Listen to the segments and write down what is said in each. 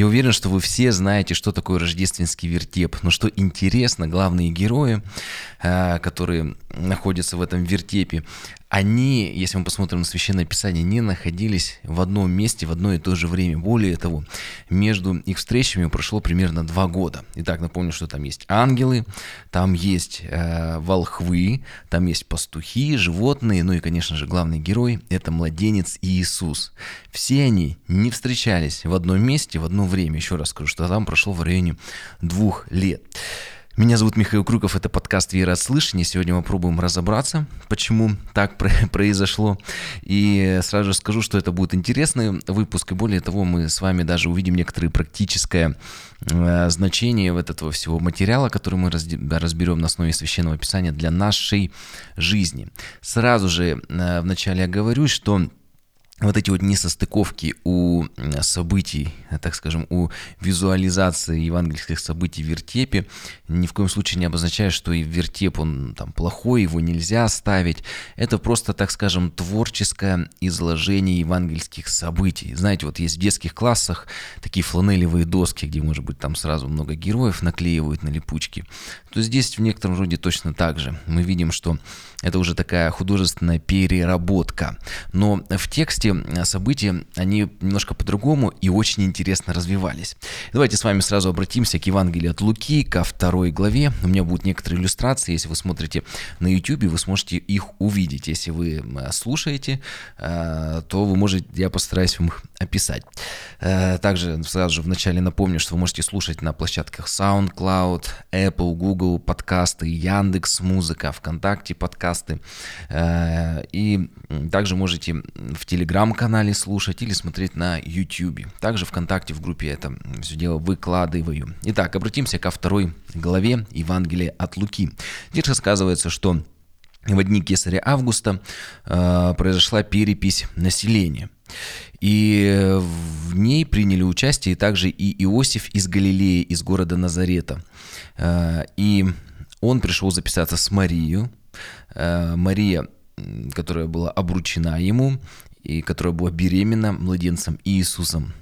Я уверен, что вы все знаете, что такое рождественский вертеп. Но что интересно, главные герои, э, которые находятся в этом вертепе, они, если мы посмотрим на Священное Писание, не находились в одном месте в одно и то же время. Более того, между их встречами прошло примерно два года. Итак, напомню, что там есть ангелы, там есть э, волхвы, там есть пастухи, животные, ну и, конечно же, главный герой – это младенец Иисус. Все они не встречались в одном месте в одно время. Еще раз скажу, что там прошло в районе двух лет. Меня зовут Михаил Крюков, это подкаст «Вера от слышания». Сегодня мы попробуем разобраться, почему так произошло. И сразу же скажу, что это будет интересный выпуск. И более того, мы с вами даже увидим некоторые практическое э, значение вот этого всего материала, который мы разберем на основе Священного Писания для нашей жизни. Сразу же э, вначале я говорю, что вот эти вот несостыковки у событий, так скажем, у визуализации евангельских событий в вертепе ни в коем случае не обозначает, что и вертеп, он там плохой, его нельзя ставить. Это просто, так скажем, творческое изложение евангельских событий. Знаете, вот есть в детских классах такие фланелевые доски, где, может быть, там сразу много героев наклеивают на липучки. То здесь в некотором роде точно так же. Мы видим, что это уже такая художественная переработка. Но в тексте события, они немножко по-другому и очень интересно развивались. Давайте с вами сразу обратимся к Евангелию от Луки, ко второй главе. У меня будут некоторые иллюстрации. Если вы смотрите на YouTube, вы сможете их увидеть. Если вы слушаете, э, то вы можете, я постараюсь вам их описать. Э, также сразу же вначале напомню, что вы можете слушать на площадках SoundCloud, Apple, Google подкасты, Яндекс Музыка, ВКонтакте подкасты, подкасты. Э, и также можете в Телеграм-канале слушать или смотреть на YouTube. Также ВКонтакте в группе это все дело выкладываю. Итак, обратимся ко второй главе Евангелия от Луки. Здесь рассказывается, что в дни кесаря Августа э, произошла перепись населения. И в ней приняли участие также и Иосиф из Галилеи, из города Назарета. Э, и он пришел записаться с Марией, Мария, которая была обручена ему и которая была беременна младенцем Иисусом.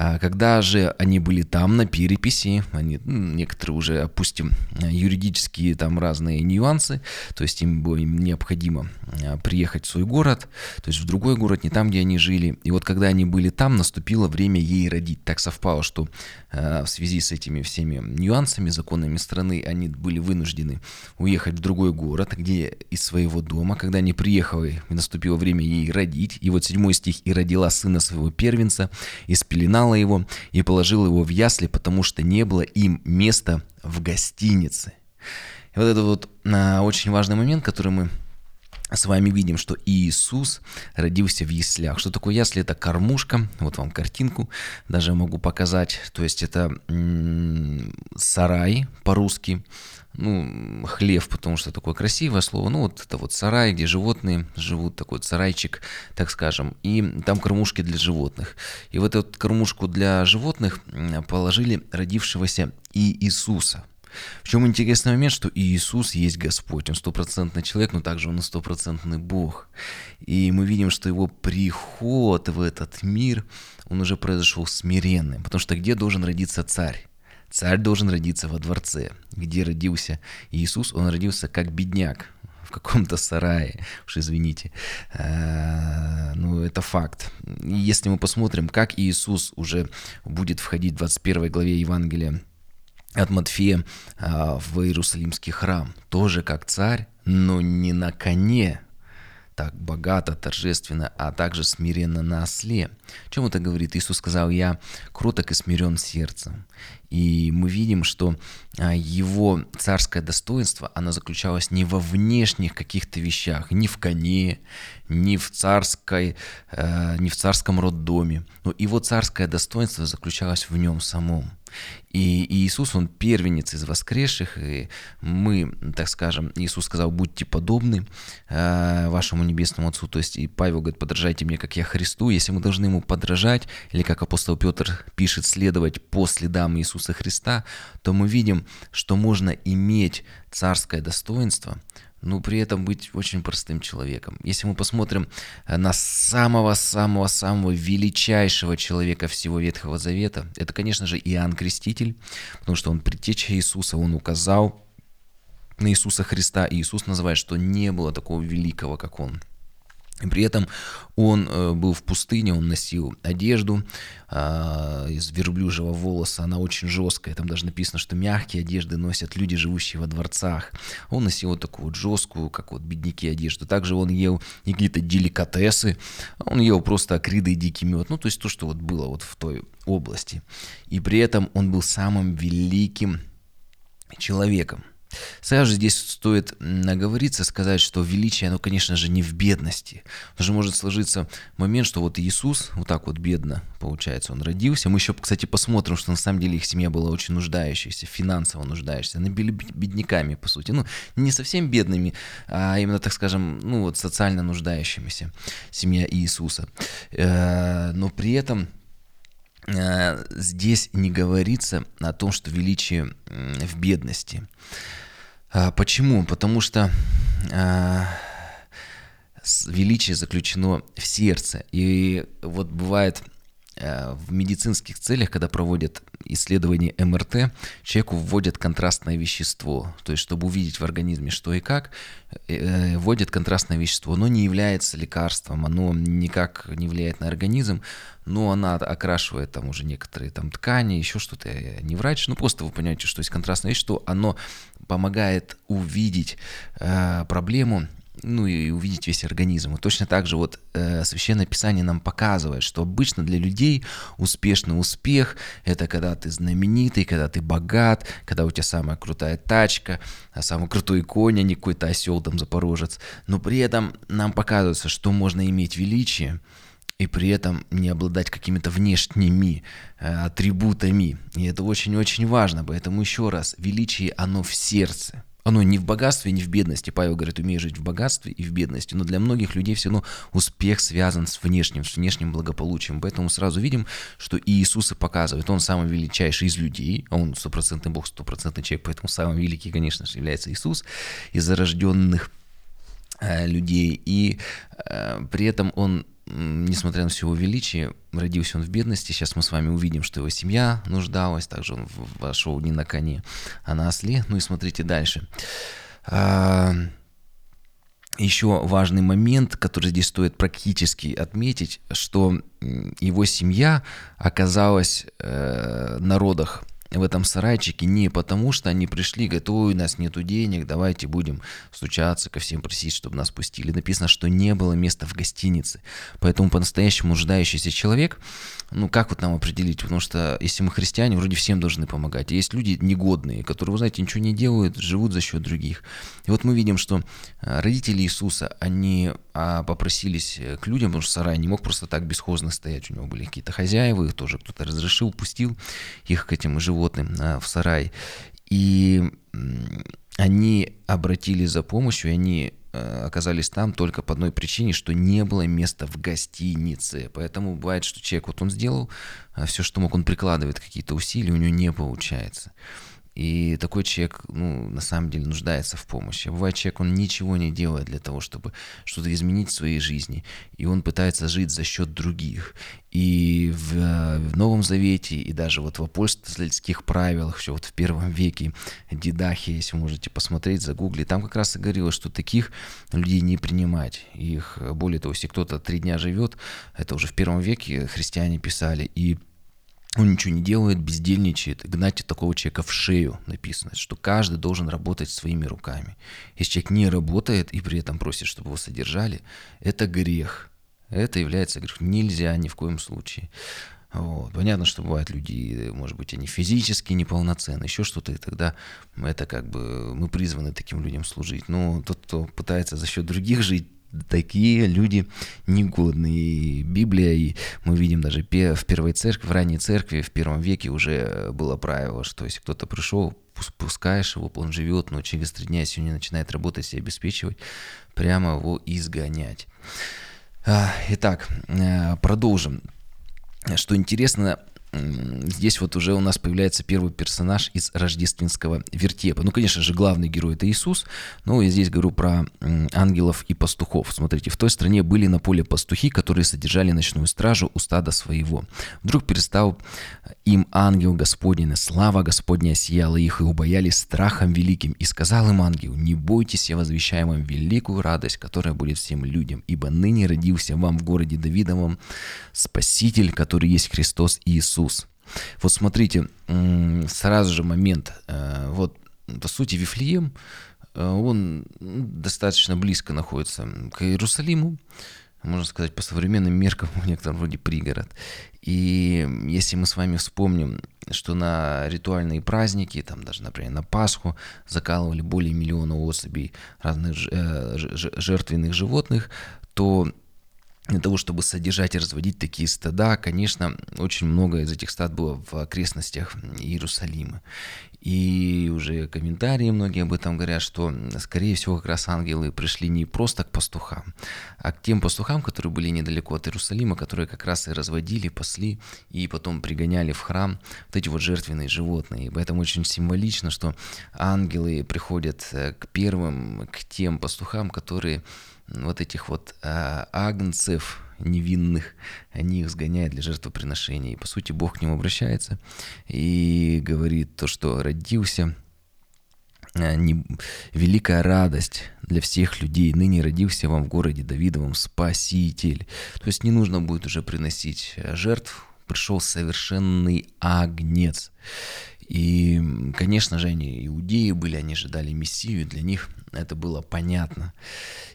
А когда же они были там на переписи, они, некоторые уже, опустим, юридические там разные нюансы, то есть им было необходимо а, приехать в свой город, то есть в другой город, не там, где они жили. И вот когда они были там, наступило время ей родить. Так совпало, что э, в связи с этими всеми нюансами, законами страны, они были вынуждены уехать в другой город, где из своего дома, когда они приехали, наступило время ей родить. И вот седьмой стих, и родила сына своего первенца, и спеленала его и положила его в ясли, потому что не было им места в гостинице. И вот это вот а, очень важный момент, который мы с вами видим, что Иисус родился в яслях. Что такое ясли? Это кормушка. Вот вам картинку даже могу показать. То есть это м- сарай по-русски ну, хлев, потому что такое красивое слово, ну, вот это вот сарай, где животные живут, такой вот сарайчик, так скажем, и там кормушки для животных. И в эту вот кормушку для животных положили родившегося Иисуса. В чем интересный момент, что Иисус есть Господь, Он стопроцентный человек, но также Он и стопроцентный Бог. И мы видим, что Его приход в этот мир, Он уже произошел смиренным, потому что где должен родиться царь? Царь должен родиться во дворце. Где родился Иисус? Он родился как бедняк в каком-то сарае, уж извините. А, ну, это факт. Если мы посмотрим, как Иисус уже будет входить в 21 главе Евангелия от Матфея а, в Иерусалимский храм, тоже как царь, но не на коне, так богато, торжественно, а также смиренно на осле. Чем это говорит? Иисус сказал, я кроток и смирен сердцем. И мы видим, что а, его царское достоинство, оно заключалось не во внешних каких-то вещах, ни в коне, ни в, царской, э, ни в царском роддоме, но его царское достоинство заключалось в нем самом. И Иисус, Он первенец из воскресших, и мы, так скажем, Иисус сказал, будьте подобны э, вашему небесному Отцу, то есть и Павел говорит, подражайте мне, как я Христу, если мы должны Ему подражать, или как апостол Петр пишет, следовать по следам Иисуса Христа, то мы видим, что можно иметь царское достоинство но при этом быть очень простым человеком. Если мы посмотрим э, на самого-самого-самого величайшего человека всего Ветхого Завета, это, конечно же, Иоанн Креститель, потому что он предтеча Иисуса, он указал на Иисуса Христа, и Иисус называет, что не было такого великого, как он. При этом он э, был в пустыне, он носил одежду э, из верблюжьего волоса, она очень жесткая, там даже написано, что мягкие одежды носят люди, живущие во дворцах. Он носил вот такую вот жесткую, как вот бедняки одежду. Также он ел не какие-то деликатесы, он ел просто акриды и дикий мед, ну то есть то, что вот было вот в той области. И при этом он был самым великим человеком. Сразу же здесь стоит наговориться, сказать, что величие, оно, конечно же, не в бедности. Потому что может сложиться момент, что вот Иисус вот так вот бедно, получается, он родился. Мы еще, кстати, посмотрим, что на самом деле их семья была очень нуждающаяся, финансово нуждающаяся. Они были бедняками, по сути. Ну, не совсем бедными, а именно, так скажем, ну вот социально нуждающимися семья Иисуса. Э, но при этом здесь не говорится о том, что величие в бедности. А, почему? Потому что а, величие заключено в сердце. И вот бывает Э, в медицинских целях, когда проводят исследование МРТ, человеку вводят контрастное вещество. То есть, чтобы увидеть в организме что и как, э, вводят контрастное вещество. Оно не является лекарством, оно никак не влияет на организм, но она окрашивает там уже некоторые там ткани, еще что-то. Я не врач, ну просто вы понимаете, что есть контрастное вещество, оно помогает увидеть э, проблему ну и увидеть весь организм. И точно так же вот э, Священное Писание нам показывает, что обычно для людей успешный успех – это когда ты знаменитый, когда ты богат, когда у тебя самая крутая тачка, а самый крутой конь, а не какой-то осел там запорожец. Но при этом нам показывается, что можно иметь величие, и при этом не обладать какими-то внешними э, атрибутами. И это очень-очень важно. Поэтому еще раз, величие, оно в сердце. Оно не в богатстве, не в бедности. Павел говорит, умеешь жить в богатстве и в бедности. Но для многих людей все равно успех связан с внешним, с внешним благополучием. Поэтому сразу видим, что и Иисус и показывает, он самый величайший из людей, а он стопроцентный Бог, стопроцентный человек, поэтому самый великий, конечно же, является Иисус из зарожденных э, людей. И э, при этом он несмотря на все его величие, родился он в бедности. Сейчас мы с вами увидим, что его семья нуждалась. Также он вошел не на коне, а на осле. Ну и смотрите дальше. А, еще важный момент, который здесь стоит практически отметить, что его семья оказалась э, на родах в этом сарайчике не потому, что они пришли, ой, у нас нету денег, давайте будем стучаться ко всем просить, чтобы нас пустили. Написано, что не было места в гостинице. Поэтому по-настоящему нуждающийся человек, ну как вот нам определить? Потому что если мы христиане, вроде всем должны помогать. Есть люди негодные, которые, вы знаете, ничего не делают, живут за счет других. И вот мы видим, что а, родители Иисуса, они а, попросились к людям, потому что сарай не мог просто так бесхозно стоять. У него были какие-то хозяева, их тоже кто-то разрешил, пустил их к этим животным животным в сарай. И они обратились за помощью, и они э, оказались там только по одной причине, что не было места в гостинице. Поэтому бывает, что человек вот он сделал э, все, что мог, он прикладывает какие-то усилия, у него не получается. И такой человек, ну, на самом деле нуждается в помощи. А бывает человек, он ничего не делает для того, чтобы что-то изменить в своей жизни. И он пытается жить за счет других. И в, в Новом Завете, и даже вот в апостольских правилах, еще вот в первом веке, Дидахи, если можете посмотреть, загуглить, там как раз и говорилось, что таких людей не принимать. Их, более того, если кто-то три дня живет, это уже в первом веке христиане писали, и он ничего не делает, бездельничает, гнать такого человека в шею написано, что каждый должен работать своими руками. Если человек не работает и при этом просит, чтобы его содержали, это грех. Это является грехом. Нельзя ни в коем случае. Вот. Понятно, что бывают люди, может быть, они физически неполноценны, еще что-то, и тогда это как бы мы призваны таким людям служить. Но тот, кто пытается за счет других жить, такие люди негодные. И Библия, и мы видим даже в первой церкви, в ранней церкви, в первом веке уже было правило, что если кто-то пришел, пускаешь его, он живет, но через три дня, если он не начинает работать и обеспечивать, прямо его изгонять. А, итак, э, продолжим. Что интересно, здесь вот уже у нас появляется первый персонаж из рождественского вертепа. Ну, конечно же, главный герой это Иисус, но я здесь говорю про ангелов и пастухов. Смотрите, в той стране были на поле пастухи, которые содержали ночную стражу у стада своего. Вдруг перестал им ангел Господень, слава Господня сияла их, и убоялись страхом великим. И сказал им ангел, не бойтесь, я возвещаю вам великую радость, которая будет всем людям, ибо ныне родился вам в городе Давидовом Спаситель, который есть Христос Иисус Иисус. Вот смотрите, сразу же момент. Э, вот, по сути, Вифлеем, э, он достаточно близко находится к Иерусалиму, можно сказать, по современным меркам, в некотором роде пригород. И если мы с вами вспомним, что на ритуальные праздники, там даже, например, на Пасху закалывали более миллиона особей разных э, жертвенных животных, то для того, чтобы содержать и разводить такие стада, конечно, очень много из этих стад было в окрестностях Иерусалима. И уже комментарии многие об этом говорят, что, скорее всего, как раз ангелы пришли не просто к пастухам, а к тем пастухам, которые были недалеко от Иерусалима, которые как раз и разводили, пасли и потом пригоняли в храм вот эти вот жертвенные животные. И поэтому очень символично, что ангелы приходят э, к первым, к тем пастухам, которые вот этих вот а, агнцев невинных, они их сгоняют для жертвоприношения. И по сути Бог к ним обращается и говорит то, что родился а, не, великая радость для всех людей. Ныне родился вам в городе Давидовом Спаситель. То есть не нужно будет уже приносить жертв, пришел совершенный агнец. И, конечно же, они иудеи были, они ожидали Мессию, для них это было понятно.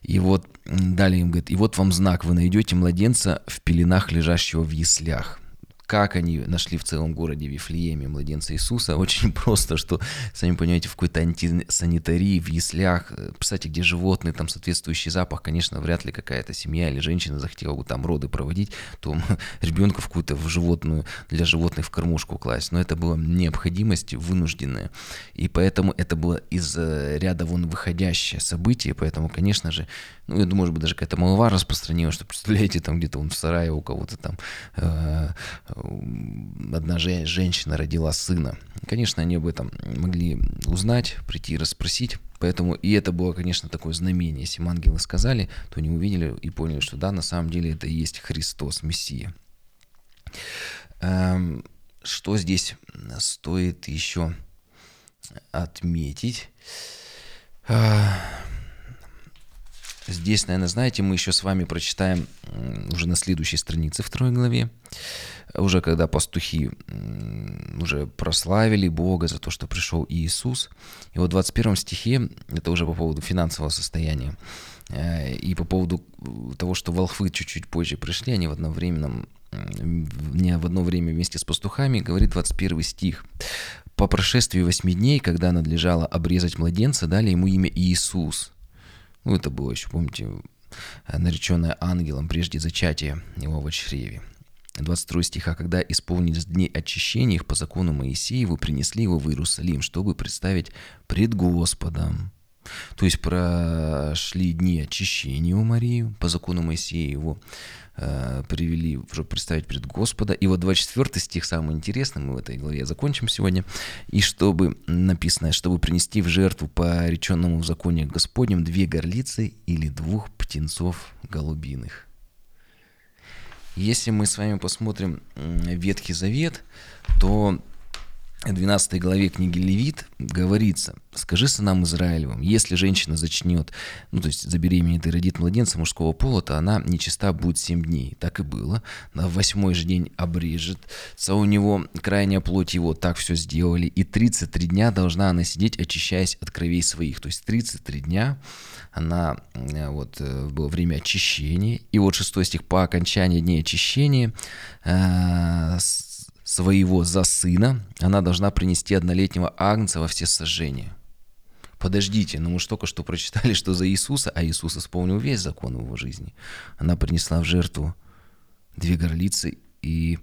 И вот далее им говорит, и вот вам знак, вы найдете младенца в пеленах, лежащего в яслях как они нашли в целом городе Вифлееме младенца Иисуса, очень просто, что, сами понимаете, в какой-то антисанитарии, в яслях, э, кстати, где животные, там соответствующий запах, конечно, вряд ли какая-то семья или женщина захотела бы там роды проводить, то ребенка в какую-то в животную, для животных в кормушку класть. Но это была необходимость вынужденная. И поэтому это было из э, ряда вон выходящее событие, поэтому, конечно же, ну, я думаю, может быть, даже какая-то молва распространилась, что, представляете, там где-то он в сарае у кого-то там э, одна женщина родила сына. Конечно, они об этом могли узнать, прийти и расспросить. Поэтому и это было, конечно, такое знамение. Если ангелы сказали, то они увидели и поняли, что да, на самом деле это и есть Христос, Мессия. Эм, что здесь стоит еще отметить? Здесь, наверное, знаете, мы еще с вами прочитаем уже на следующей странице второй главе уже когда пастухи уже прославили Бога за то, что пришел Иисус. И вот в 21 стихе, это уже по поводу финансового состояния, э, и по поводу того, что волхвы чуть-чуть позже пришли, они в одновременном не в одно время вместе с пастухами, говорит 21 стих. «По прошествии восьми дней, когда надлежало обрезать младенца, дали ему имя Иисус». Ну, это было еще, помните, нареченное ангелом прежде зачатия его в чреве. 22 стиха, когда исполнились дни очищения их по закону Моисееву, принесли его в Иерусалим, чтобы представить пред Господом. То есть прошли дни очищения у Марии, по закону Моисея его э, привели, уже представить пред Господа. И вот 24 стих самый интересный, мы в этой главе закончим сегодня. И чтобы, написано, чтобы принести в жертву по реченному в законе Господнем две горлицы или двух птенцов голубиных. Если мы с вами посмотрим Ветхий Завет, то 12 главе книги Левит говорится, «Скажи сынам Израилевым, если женщина зачнет, ну, то есть забеременеет и родит младенца мужского пола, то она нечиста будет 7 дней». Так и было. На восьмой же день обрежется у него крайняя плоть его, так все сделали. И 33 дня должна она сидеть, очищаясь от кровей своих. То есть 33 дня она, э, вот, э, было время очищения. И вот 6 стих, по окончании дней очищения, э, своего за сына, она должна принести однолетнего агнца во все сожжения. Подождите, но мы же только что прочитали, что за Иисуса, а Иисус исполнил весь закон его жизни. Она принесла в жертву две горлицы и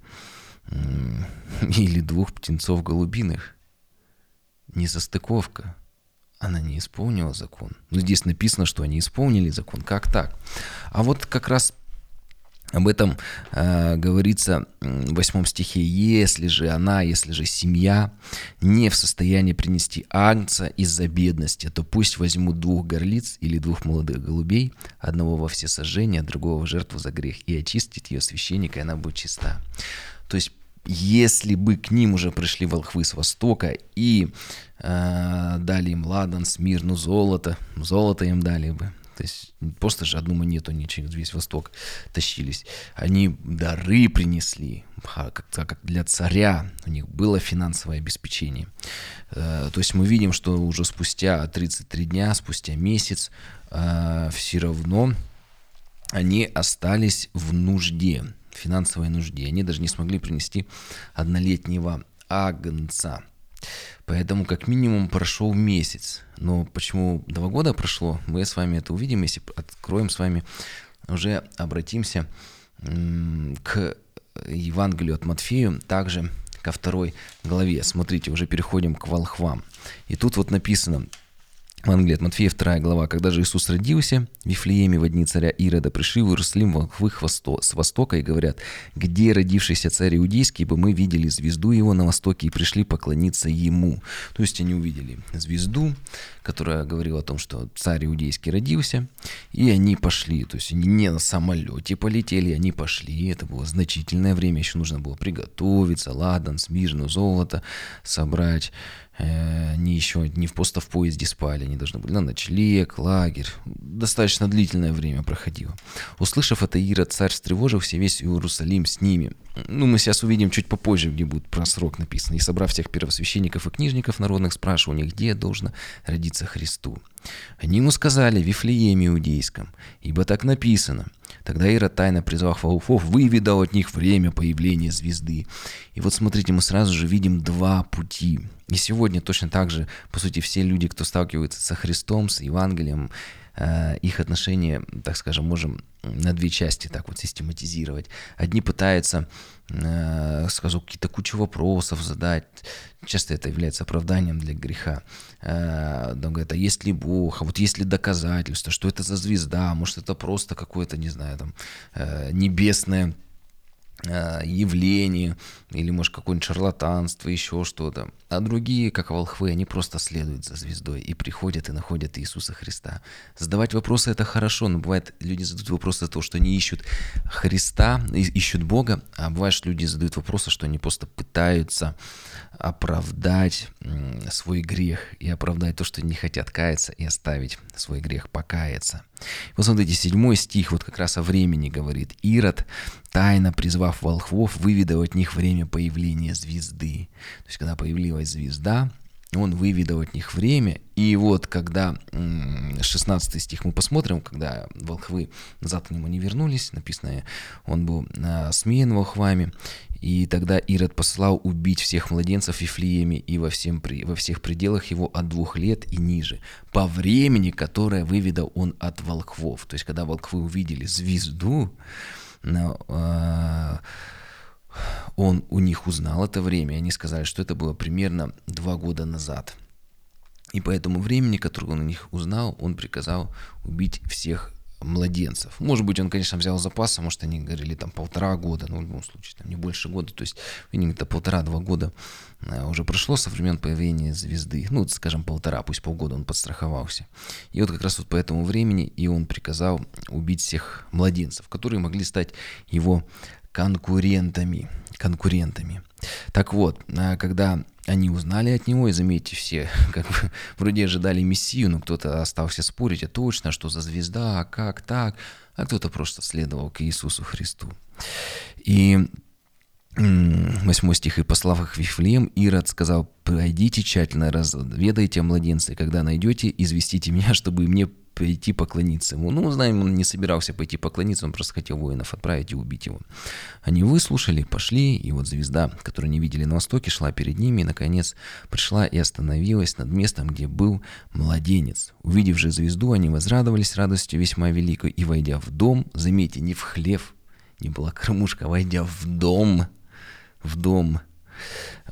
или двух птенцов голубиных. Не состыковка. Она не исполнила закон. Но здесь написано, что они исполнили закон. Как так? А вот как раз об этом э, говорится в восьмом стихе. «Если же она, если же семья не в состоянии принести агнца из-за бедности, то пусть возьмут двух горлиц или двух молодых голубей, одного во все сожжения, другого в жертву за грех, и очистить ее священника, и она будет чиста». То есть если бы к ним уже пришли волхвы с востока и э, дали им ладан, смирну, золото, золото им дали бы, то есть просто же одну монету они через весь Восток тащились. Они дары принесли, как, как для царя у них было финансовое обеспечение. Э, то есть мы видим, что уже спустя 33 дня, спустя месяц, э, все равно они остались в нужде, финансовой нужде. Они даже не смогли принести однолетнего агнца. Поэтому как минимум прошел месяц. Но почему два года прошло, мы с вами это увидим, если откроем с вами, уже обратимся к Евангелию от Матфею, также ко второй главе. Смотрите, уже переходим к волхвам. И тут вот написано, Евангелие от Матфея, 2 глава. Когда же Иисус родился в Вифлееме в дни царя Ирода, пришли в Иерусалим волхвы с востока и говорят, где родившийся царь Иудейский, бы мы видели звезду его на востоке и пришли поклониться ему. То есть они увидели звезду, которая говорила о том, что царь Иудейский родился, и они пошли. То есть они не на самолете полетели, они пошли. Это было значительное время, еще нужно было приготовиться, ладан, смирну, золото собрать они еще не в просто в поезде спали, они должны были на ночлег, лагерь. Достаточно длительное время проходило. Услышав это, Ира, царь встревожился, весь Иерусалим с ними. Ну, мы сейчас увидим чуть попозже, где будет про срок написано. И собрав всех первосвященников и книжников народных, спрашивал у них, где должно родиться Христу. Они ему сказали, в Вифлееме Иудейском, ибо так написано. Тогда Ира, тайно призвав волхвов, выведал от них время появления звезды. И вот смотрите, мы сразу же видим два пути. И сегодня точно так же, по сути, все люди, кто сталкивается со Христом, с Евангелием, э, их отношения, так скажем, можем на две части так вот систематизировать. Одни пытаются, э, скажу, какие-то кучу вопросов задать, часто это является оправданием для греха. Э, говорят, а есть ли Бог, а вот есть ли доказательства, что это за звезда, может это просто какое-то, не знаю, там, э, небесное явление, или, может, какое-нибудь шарлатанство, еще что-то. А другие, как волхвы, они просто следуют за звездой и приходят и находят Иисуса Христа. Задавать вопросы – это хорошо, но бывает, люди задают вопросы то, что они ищут Христа, ищут Бога, а бывает, что люди задают вопросы, что они просто пытаются оправдать свой грех и оправдать то, что не хотят каяться и оставить свой грех, покаяться. Вот смотрите, седьмой стих вот как раз о времени говорит. Ирод, тайно призвав волхвов, выведал от них время появления звезды. То есть, когда появилась звезда, он выведал от них время, и вот когда 16 стих мы посмотрим, когда волхвы назад к нему не вернулись, написано, он был а, смеян волхвами, и тогда Ирод послал убить всех младенцев в Вифлееме и во, всем, во всех пределах его от двух лет и ниже, по времени, которое выведал он от волхвов. То есть, когда волхвы увидели звезду, он у них узнал это время, и они сказали, что это было примерно два года назад. И по этому времени, которое он у них узнал, он приказал убить всех младенцев. Может быть, он, конечно, взял запас, а может, они говорили там полтора года, но в любом случае, там не больше года, то есть, видимо, это полтора-два года э, уже прошло со времен появления звезды, ну, скажем, полтора, пусть полгода он подстраховался. И вот как раз вот по этому времени и он приказал убить всех младенцев, которые могли стать его конкурентами. конкурентами. Так вот, а, когда они узнали от него, и заметьте, все как бы вроде ожидали Мессию, но кто-то остался спорить, а точно, что за звезда, а как так, а кто-то просто следовал к Иисусу Христу. И восьмой стих, «И послав их в Вифлеем, Ирод сказал, «Пройдите тщательно, разведайте о младенце, когда найдете, известите меня, чтобы мне пойти поклониться ему. Ну, знаем, он не собирался пойти поклониться, он просто хотел воинов отправить и убить его. Они выслушали, пошли, и вот звезда, которую не видели на востоке, шла перед ними, и, наконец, пришла и остановилась над местом, где был младенец. Увидев же звезду, они возрадовались радостью весьма великой, и, войдя в дом, заметьте, не в хлев, не была кормушка, а войдя в дом, в дом,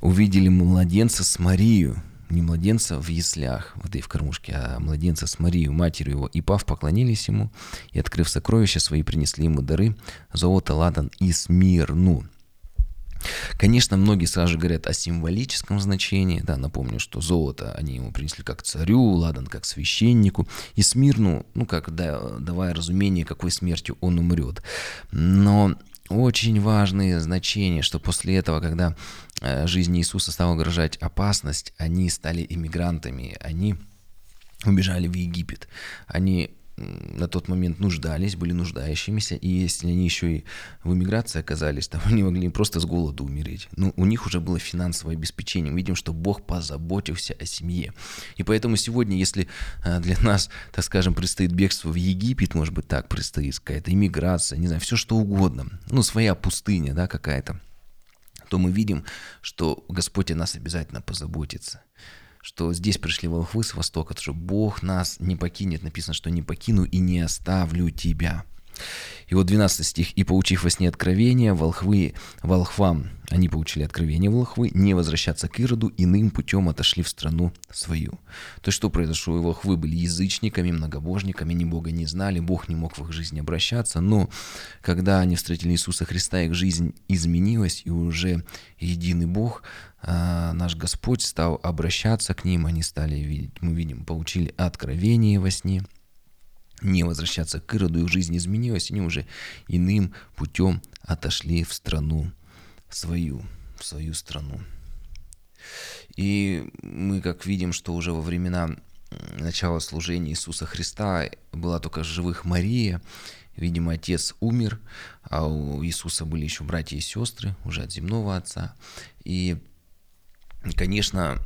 увидели младенца с Марию, не младенца в яслях, воды в кормушке, а младенца с Марией, матерью его, и пав поклонились ему, и, открыв сокровища свои, принесли ему дары, золото, ладан и смирну. Конечно, многие сразу же говорят о символическом значении. Да, напомню, что золото они ему принесли как царю, ладан как священнику, и Смирну, ну, как да, давая разумение, какой смертью он умрет. Но очень важные значения, что после этого, когда э, жизни Иисуса стала угрожать опасность, они стали иммигрантами, они убежали в Египет. Они на тот момент нуждались, были нуждающимися, и если они еще и в эмиграции оказались, там они могли просто с голоду умереть. Но у них уже было финансовое обеспечение. Мы видим, что Бог позаботился о семье. И поэтому сегодня, если э, для нас, так скажем, предстоит бегство в Египет, может быть, так предстоит какая-то иммиграция, не знаю, все что угодно, ну, своя пустыня, да, какая-то, то мы видим, что Господь о нас обязательно позаботится что здесь пришли волхвы с востока, что Бог нас не покинет. Написано, что не покину и не оставлю тебя. И вот 12 стих. «И получив во сне откровение, волхвы, волхвам, они получили откровение волхвы, не возвращаться к Ироду, иным путем отошли в страну свою». То есть что произошло? И волхвы были язычниками, многобожниками, ни Бога не знали, Бог не мог в их жизни обращаться, но когда они встретили Иисуса Христа, их жизнь изменилась, и уже единый Бог, а, наш Господь стал обращаться к ним, они стали видеть, мы видим, получили откровение во сне – не возвращаться к Ироду, их жизнь изменилась, они уже иным путем отошли в страну свою, в свою страну. И мы как видим, что уже во времена начала служения Иисуса Христа была только живых Мария, видимо, отец умер, а у Иисуса были еще братья и сестры, уже от земного отца. И Конечно,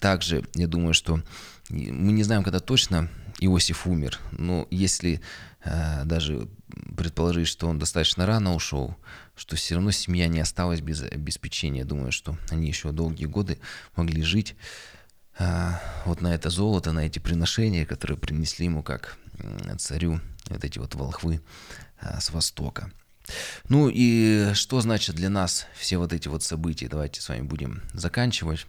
также я думаю, что мы не знаем, когда точно Иосиф умер, но если э, даже предположить, что он достаточно рано ушел, что все равно семья не осталась без обеспечения. Думаю, что они еще долгие годы могли жить э, вот на это золото, на эти приношения, которые принесли ему как царю вот эти вот волхвы э, с востока. Ну и что значит для нас все вот эти вот события? Давайте с вами будем заканчивать.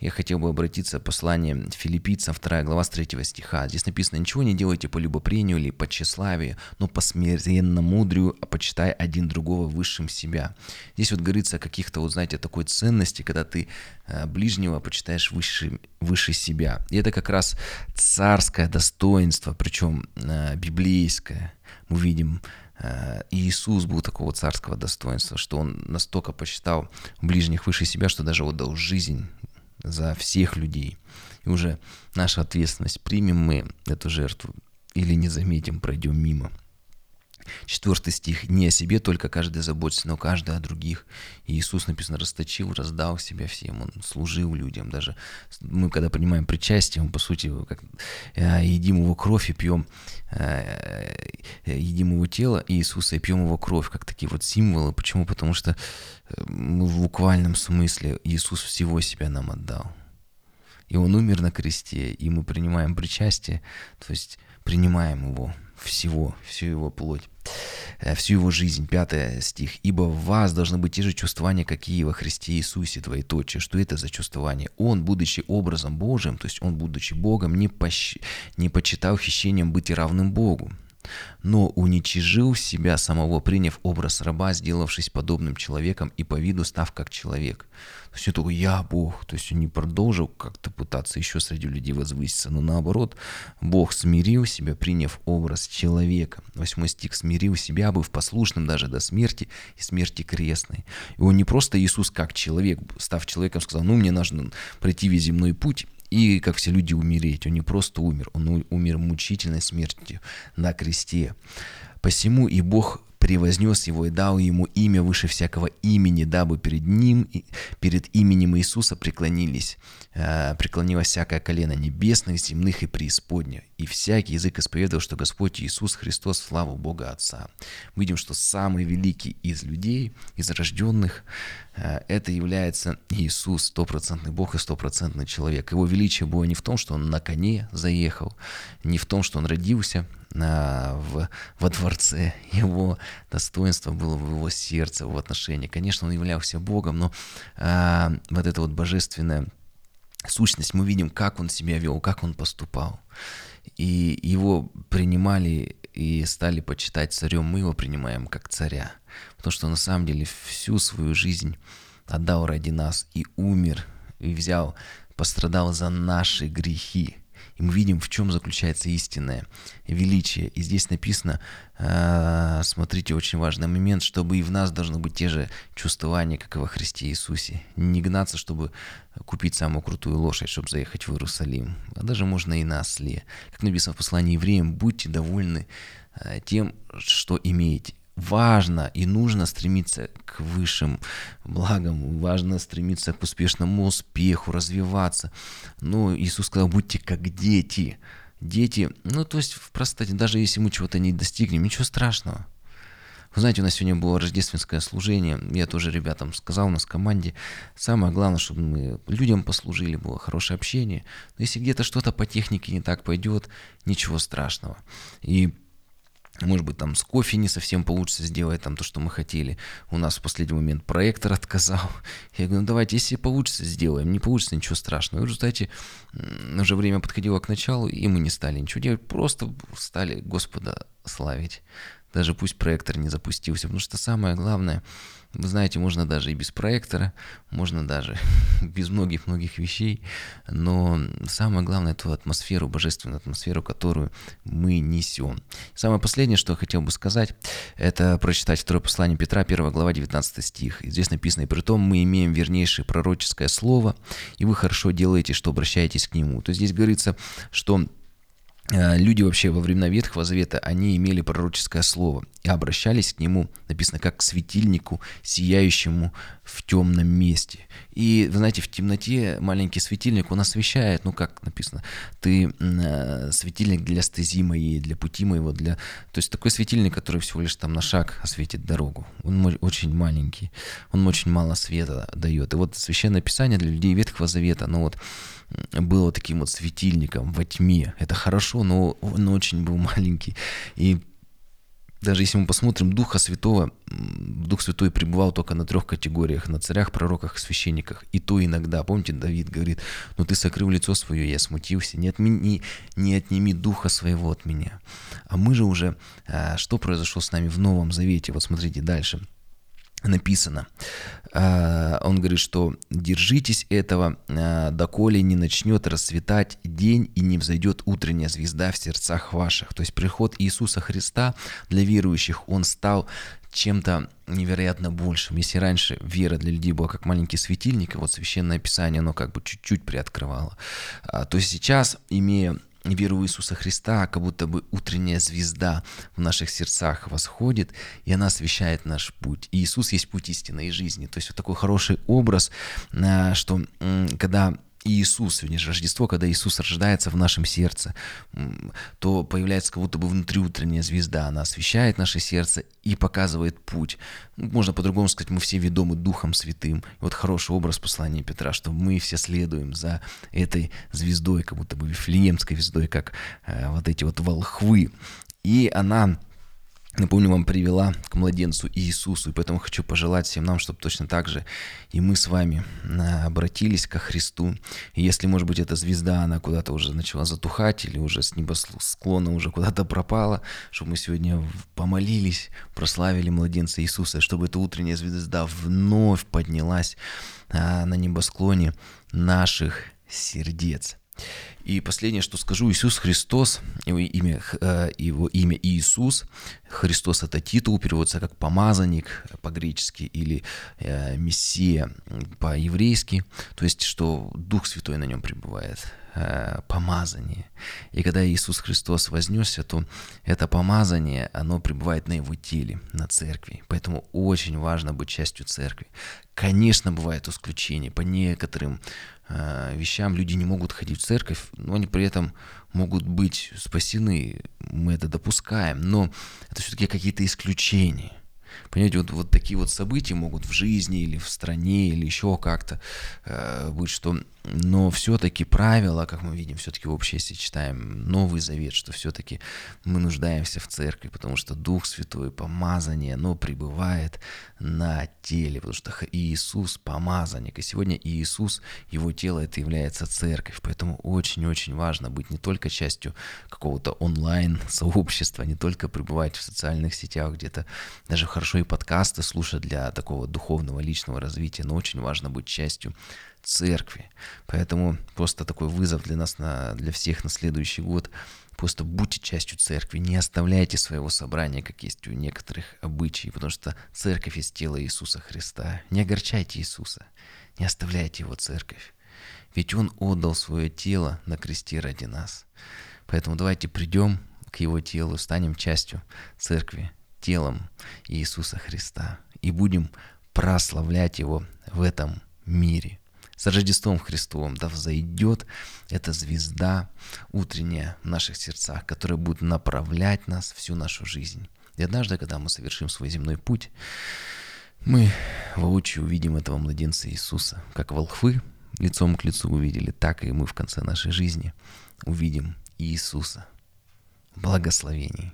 Я хотел бы обратиться к посланию филиппийцам, 2 глава с 3 стиха. Здесь написано, ничего не делайте по любопрению или по тщеславию, но по смиренно мудрию, а почитай один другого высшим себя. Здесь вот говорится о каких-то, вот знаете, такой ценности, когда ты э, ближнего почитаешь выше, выше себя. И это как раз царское достоинство, причем э, библейское. Мы видим Э, Иисус был такого царского достоинства, что он настолько почитал ближних выше себя, что даже отдал жизнь за всех людей. И уже наша ответственность, примем мы эту жертву или не заметим, пройдем мимо – Четвертый стих. «Не о себе только каждый заботится, но каждый о других». И Иисус, написано, расточил, раздал себя всем, Он служил людям. Даже мы, когда принимаем причастие, мы, по сути, как, э, едим Его кровь и пьем, э, едим Его тело Иисуса и пьем Его кровь, как такие вот символы. Почему? Потому что э, мы в буквальном смысле Иисус всего себя нам отдал. И Он умер на кресте, и мы принимаем причастие, то есть принимаем Его всего, всю Его плоть. Э, всю его жизнь. Пятый стих. «Ибо в вас должны быть те же чувствования, какие во Христе Иисусе, двоеточие». Что это за чувствование? Он, будучи образом Божьим, то есть он, будучи Богом, не, пощ... не почитал хищением быть и равным Богу но уничижил себя самого, приняв образ раба, сделавшись подобным человеком и по виду став как человек. То есть такой, я Бог. То есть он не продолжил как-то пытаться еще среди людей возвыситься, но наоборот, Бог смирил себя, приняв образ человека. Восьмой стих смирил себя, быв послушным даже до смерти и смерти крестной. И он не просто Иисус как человек, став человеком, сказал, ну мне нужно пройти весь земной путь, и, как все люди, умереть. Он не просто умер, он умер мучительной смертью на кресте. Посему и Бог превознес его и дал ему имя выше всякого имени, дабы перед ним, перед именем Иисуса преклонились, э, преклонилось всякое колено небесных, земных и преисподних, и всякий язык исповедовал, что Господь Иисус Христос, славу Бога Отца. Мы видим, что самый великий из людей, из рожденных, э, это является Иисус, стопроцентный Бог и стопроцентный человек. Его величие было не в том, что он на коне заехал, не в том, что он родился в, во дворце. Его достоинство было в его сердце, в отношении. Конечно, он являлся Богом, но а, вот это вот божественное сущность, мы видим, как он себя вел, как он поступал. И его принимали и стали почитать царем, мы его принимаем как царя. Потому что на самом деле всю свою жизнь отдал ради нас и умер, и взял, пострадал за наши грехи. И мы видим, в чем заключается истинное величие. И здесь написано, э, смотрите, очень важный момент, чтобы и в нас должны быть те же чувствования, как и во Христе Иисусе. Не гнаться, чтобы купить самую крутую лошадь, чтобы заехать в Иерусалим. А даже можно и на осле. Как написано в послании евреям, будьте довольны э, тем, что имеете важно и нужно стремиться к высшим благам, важно стремиться к успешному успеху, развиваться. Но Иисус сказал, будьте как дети. Дети, ну то есть в простоте, даже если мы чего-то не достигнем, ничего страшного. Вы знаете, у нас сегодня было рождественское служение, я тоже ребятам сказал, у нас в команде, самое главное, чтобы мы людям послужили, было хорошее общение. Но если где-то что-то по технике не так пойдет, ничего страшного. И может быть, там с кофе не совсем получится сделать там то, что мы хотели. У нас в последний момент проектор отказал. Я говорю, ну давайте, если получится, сделаем. Не получится, ничего страшного. И в результате уже время подходило к началу, и мы не стали ничего делать. Просто стали Господа славить даже пусть проектор не запустился, потому что самое главное, вы знаете, можно даже и без проектора, можно даже без многих-многих вещей, но самое главное эту атмосферу, божественную атмосферу, которую мы несем. Самое последнее, что я хотел бы сказать, это прочитать второе послание Петра, 1 глава, 19 стих. Здесь написано, «И при том мы имеем вернейшее пророческое слово, и вы хорошо делаете, что обращаетесь к нему». То есть здесь говорится, что люди вообще во времена Ветхого Завета, они имели пророческое слово и обращались к нему, написано, как к светильнику, сияющему в темном месте. И, вы знаете, в темноте маленький светильник, он освещает, ну, как написано, ты э, светильник для стези моей, для пути моего, для... То есть такой светильник, который всего лишь там на шаг осветит дорогу. Он очень маленький, он очень мало света дает. И вот Священное Писание для людей Ветхого Завета, ну вот, было таким вот светильником во тьме. Это хорошо, но он очень был маленький. И даже если мы посмотрим Духа Святого, Дух Святой пребывал только на трех категориях, на царях, пророках, священниках. И то иногда, помните, Давид говорит, ну ты сокрыл лицо свое, я смутился, не, отмени, не отними Духа своего от меня. А мы же уже, а, что произошло с нами в Новом Завете, вот смотрите дальше – написано. А, он говорит, что держитесь этого, а, доколе не начнет расцветать день и не взойдет утренняя звезда в сердцах ваших. То есть приход Иисуса Христа для верующих, он стал чем-то невероятно большим. Если раньше вера для людей была как маленький светильник, и вот священное писание, оно как бы чуть-чуть приоткрывало, а, то сейчас, имея веру в Иисуса Христа, как будто бы утренняя звезда в наших сердцах восходит, и она освещает наш путь. И Иисус есть путь истины и жизни. То есть вот такой хороший образ, а, что когда Иисус, сегодня Рождество, когда Иисус рождается в нашем сердце, то появляется как будто бы внутри утренняя звезда, она освещает наше сердце и показывает путь. Можно по-другому сказать, мы все ведомы Духом Святым. И вот хороший образ послания Петра, что мы все следуем за этой звездой, как будто бы вифлеемской звездой, как э, вот эти вот волхвы. И она напомню, вам привела к младенцу Иисусу. И поэтому хочу пожелать всем нам, чтобы точно так же и мы с вами а, обратились ко Христу. И если, может быть, эта звезда, она куда-то уже начала затухать или уже с небосклона уже куда-то пропала, чтобы мы сегодня помолились, прославили младенца Иисуса, чтобы эта утренняя звезда вновь поднялась а, на небосклоне наших сердец. И последнее, что скажу, Иисус Христос, его имя, э, его имя Иисус, Христос это титул, переводится как помазанник по-гречески или э, Мессия по-еврейски, то есть, что Дух Святой на нем пребывает, э, помазание. И когда Иисус Христос вознесся, то это помазание, оно пребывает на его теле, на церкви. Поэтому очень важно быть частью церкви. Конечно, бывают исключения по некоторым Э, вещам люди не могут ходить в церковь, но они при этом могут быть спасены, мы это допускаем, но это все-таки какие-то исключения. Понимаете, вот, вот такие вот события могут в жизни или в стране или еще как-то э, быть, что но все-таки правило, как мы видим, все-таки общее, если читаем Новый Завет, что все-таки мы нуждаемся в церкви, потому что Дух Святой, помазание, оно пребывает на теле, потому что Иисус помазанник, и сегодня Иисус, Его тело, это является церковь, поэтому очень-очень важно быть не только частью какого-то онлайн-сообщества, не только пребывать в социальных сетях, где-то даже хорошо и подкасты слушать для такого духовного личного развития, но очень важно быть частью церкви. Поэтому просто такой вызов для нас, на, для всех на следующий год. Просто будьте частью церкви, не оставляйте своего собрания, как есть у некоторых обычаев, потому что церковь есть тело Иисуса Христа. Не огорчайте Иисуса, не оставляйте Его церковь. Ведь Он отдал свое тело на кресте ради нас. Поэтому давайте придем к Его телу, станем частью церкви, телом Иисуса Христа и будем прославлять Его в этом мире – с Рождеством Христовым, да взойдет эта звезда утренняя в наших сердцах, которая будет направлять нас всю нашу жизнь. И однажды, когда мы совершим свой земной путь, мы воочию увидим этого младенца Иисуса, как волхвы лицом к лицу увидели, так и мы в конце нашей жизни увидим Иисуса. Благословений.